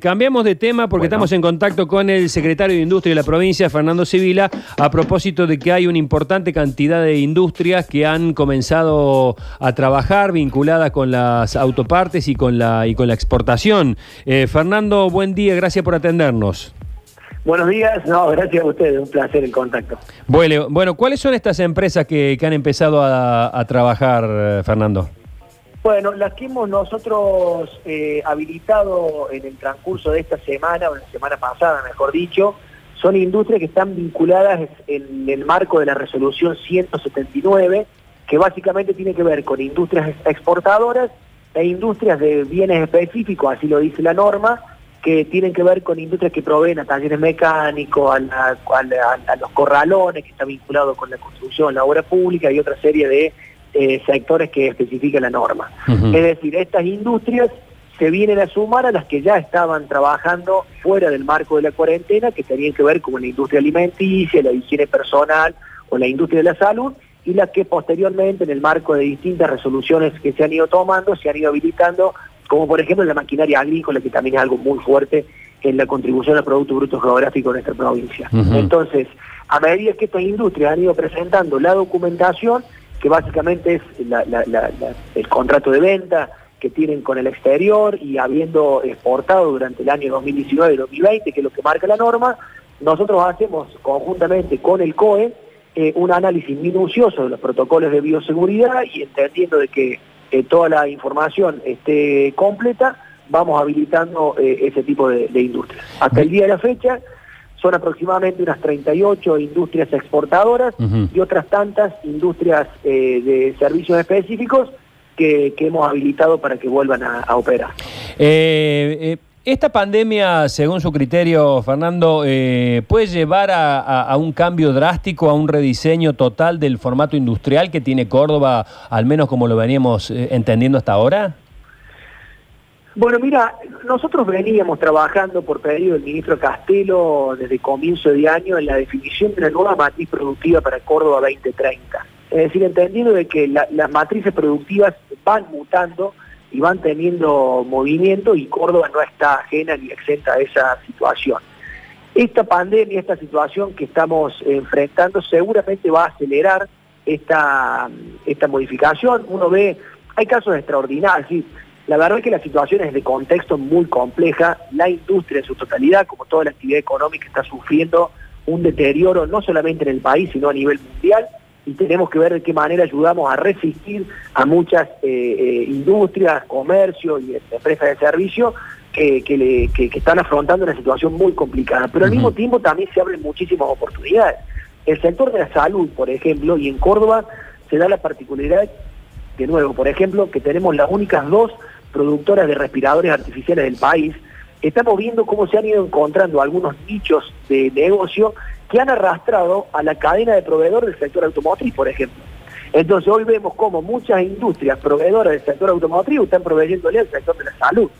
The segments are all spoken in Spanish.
Cambiamos de tema porque Bueno. estamos en contacto con el secretario de Industria de la provincia, Fernando Civila, a propósito de que hay una importante cantidad de industrias que han comenzado a trabajar vinculadas con las autopartes y con la, y con la exportación. Eh, Fernando, buen día, gracias por atendernos. Buenos días, no, gracias a ustedes, un placer el contacto. Bueno, bueno ¿cuáles son estas empresas que, que han empezado a, a trabajar, eh, Fernando? Bueno, las que hemos nosotros eh, habilitado en el transcurso de esta semana, o la semana pasada, mejor dicho, son industrias que están vinculadas en el marco de la resolución 179, que básicamente tiene que ver con industrias exportadoras e industrias de bienes específicos, así lo dice la norma, que tienen que ver con industrias que proveen a talleres mecánicos, a, a los corralones, que está vinculado con la construcción, la obra pública y otra serie de eh, sectores que especifica la norma. Es decir, estas industrias se vienen a sumar a las que ya estaban trabajando fuera del marco de la cuarentena, que tenían que ver con la industria alimenticia, la higiene personal o la industria de la salud, y las que posteriormente en el marco de distintas resoluciones que se han ido tomando, se han ido habilitando, como por ejemplo la maquinaria agrícola, que también es algo muy fuerte en la contribución al Producto Bruto Geográfico de nuestra provincia. Entonces, a medida que estas industrias han ido presentando la documentación, que básicamente es el contrato de venta que tienen con el exterior y habiendo exportado durante el año 2019 y 2020, que es lo que marca la norma, nosotros hacemos conjuntamente con el COE eh, un análisis minucioso de los protocolos de bioseguridad y entendiendo de que eh, toda la información esté completa, vamos habilitando eh, ese tipo de, de industrias. Hasta el día de la fecha son aproximadamente unas 38 industrias exportadoras y otras tantas industrias eh, de servicios específicos que, que hemos habilitado para que vuelvan a, a operar. Eh, eh, esta pandemia, según su criterio, Fernando, eh, puede llevar a, a- a un cambio drástico, a un rediseño total del formato industrial que tiene Córdoba, al menos como lo veníamos eh, entendiendo hasta ahora. Bueno, mira, nosotros veníamos trabajando por pedido del ministro Castelo desde comienzo de año en la definición de una nueva matriz productiva para Córdoba 2030. Es decir, entendiendo de que la- las matrices productivas van mutando y van teniendo movimiento y Córdoba no está ajena ni exenta a esa situación. Esta pandemia, esta situación que estamos enfrentando seguramente va a acelerar esta, esta modificación. Uno ve, hay casos extraordinarios. La verdad es que la situación es de contexto muy compleja, la industria en su totalidad, como toda la actividad económica, está sufriendo un deterioro no solamente en el país, sino a nivel mundial, y tenemos que ver de qué manera ayudamos a resistir a muchas eh, eh, industrias, comercio y empresas de servicio que, que le- que- que están afrontando una situación muy complicada. Pero al mismo tiempo también se abren muchísimas oportunidades. El sector de la salud, por ejemplo, y en Córdoba se da la particularidad, de nuevo, por ejemplo, que tenemos las únicas dos productoras de respiradores artificiales del país. Estamos viendo cómo se han ido encontrando algunos nichos de negocio que han arrastrado a la cadena de proveedores del sector automotriz, por ejemplo. Entonces hoy vemos cómo muchas industrias proveedoras del sector automotriz están proveyéndole al sector de la salud.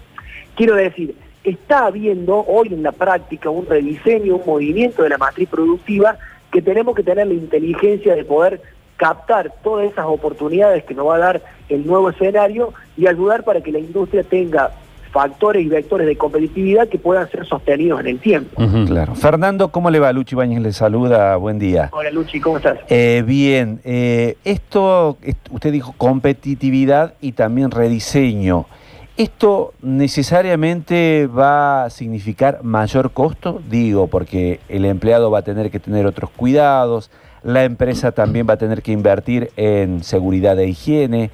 Quiero decir, está habiendo hoy en la práctica un rediseño, un movimiento de la matriz productiva que tenemos que tener la inteligencia de poder captar todas esas oportunidades que nos va a dar el nuevo escenario y ayudar para que la industria tenga factores y vectores de competitividad que puedan ser sostenidos en el tiempo. Claro. Fernando, ¿cómo le va? Luchi Bañez le saluda. Buen día. Hola Luchi, ¿cómo estás? Eh, bien, eh, esto, est- usted dijo competitividad y también rediseño. ¿Esto necesariamente va a significar mayor costo? Digo, porque el empleado va a tener que tener otros cuidados, la empresa también va a tener que invertir en seguridad e higiene.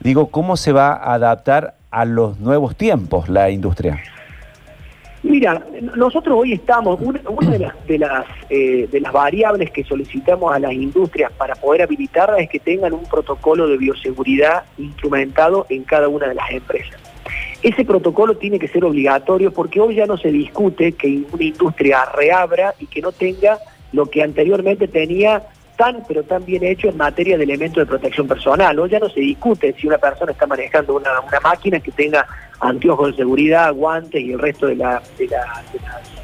Digo, ¿cómo se va a adaptar a los nuevos tiempos la industria? Mira, nosotros hoy estamos, una, de las, de, las, eh, de las variables que solicitamos a las industrias para poder habilitarlas es que tengan un protocolo de bioseguridad instrumentado en cada una de las empresas. Ese protocolo tiene que ser obligatorio porque hoy ya no se discute que una industria reabra y que no tenga lo que anteriormente tenía tan pero tan bien hecho en materia de elementos de protección personal. Hoy ya no se discute si una persona está manejando una, máquina que tenga anteojos de seguridad, guantes y el resto de, la,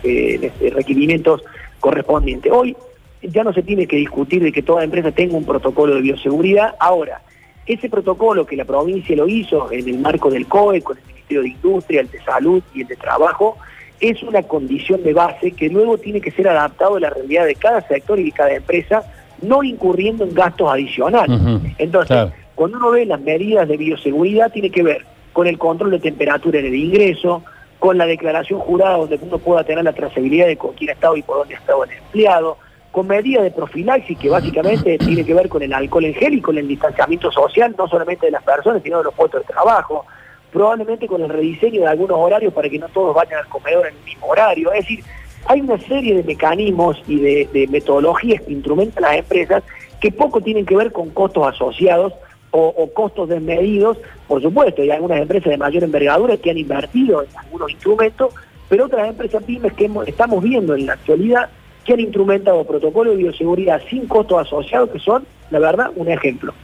eh, de requerimientos correspondientes. Hoy ya no se tiene que discutir de que toda empresa tenga un protocolo de bioseguridad. Ahora, ese protocolo que la provincia lo hizo en el marco del COE, con el Ministerio de Industria, el de Salud y el de Trabajo, es una condición de base que luego tiene que ser adaptado a la realidad de cada sector y de cada empresa, no incurriendo en gastos adicionales. Entonces, claro. cuando uno ve las medidas de bioseguridad, tiene que ver con el control de temperatura en el ingreso, con la declaración jurada donde uno pueda tener la trazabilidad de con quién ha estado y por dónde ha estado el empleado, con medidas de profilaxis que básicamente tiene que ver con el alcohol en gel y con el distanciamiento social, no solamente de las personas, sino de los puestos de trabajo, probablemente con el rediseño de algunos horarios para que no todos vayan al comedor en el mismo horario. Es decir, hay una serie de mecanismos y de, metodologías que instrumentan las empresas que poco tienen que ver con costos asociados o, costos desmedidos, por supuesto, hay algunas empresas de mayor envergadura que han invertido en algunos instrumentos, pero otras empresas pymes que estamos viendo en la actualidad que han instrumentado protocolos de bioseguridad sin costos asociados, que son, la verdad, un ejemplo.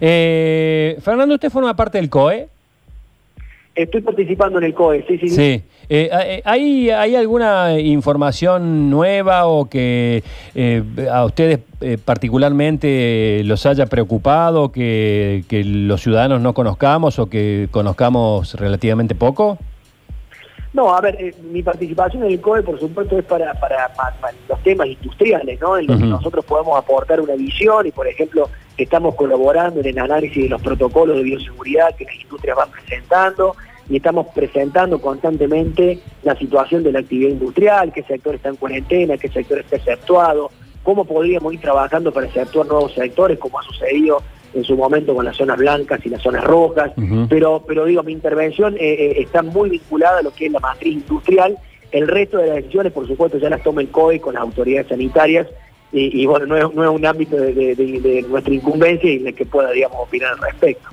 Eh, Fernando, ¿usted forma parte del COE? Estoy participando en el COE, sí, sí, sí. Eh, eh, ¿hay, ¿Hay alguna información nueva o que eh, a ustedes eh, particularmente los haya preocupado, que, que los ciudadanos no conozcamos o que conozcamos relativamente poco? No, a ver, eh, mi participación en el COE, por supuesto, es para, para, para- los temas industriales, ¿no? En los que nosotros podemos aportar una visión y, por ejemplo, estamos colaborando en el análisis de los protocolos de bioseguridad que las industrias van presentando y estamos presentando constantemente la situación de la actividad industrial, qué sector está en cuarentena, qué sector está exceptuado, cómo podríamos ir trabajando para exceptuar nuevos sectores, como ha sucedido en su momento con las zonas blancas y las zonas rojas, pero, pero digo, mi intervención eh, eh, está muy vinculada a lo que es la matriz industrial. El resto de las decisiones, por supuesto, ya las toma el COE con las autoridades sanitarias y, bueno, no es, no es un ámbito de, de- de- de nuestra incumbencia y el que pueda, digamos, opinar al respecto.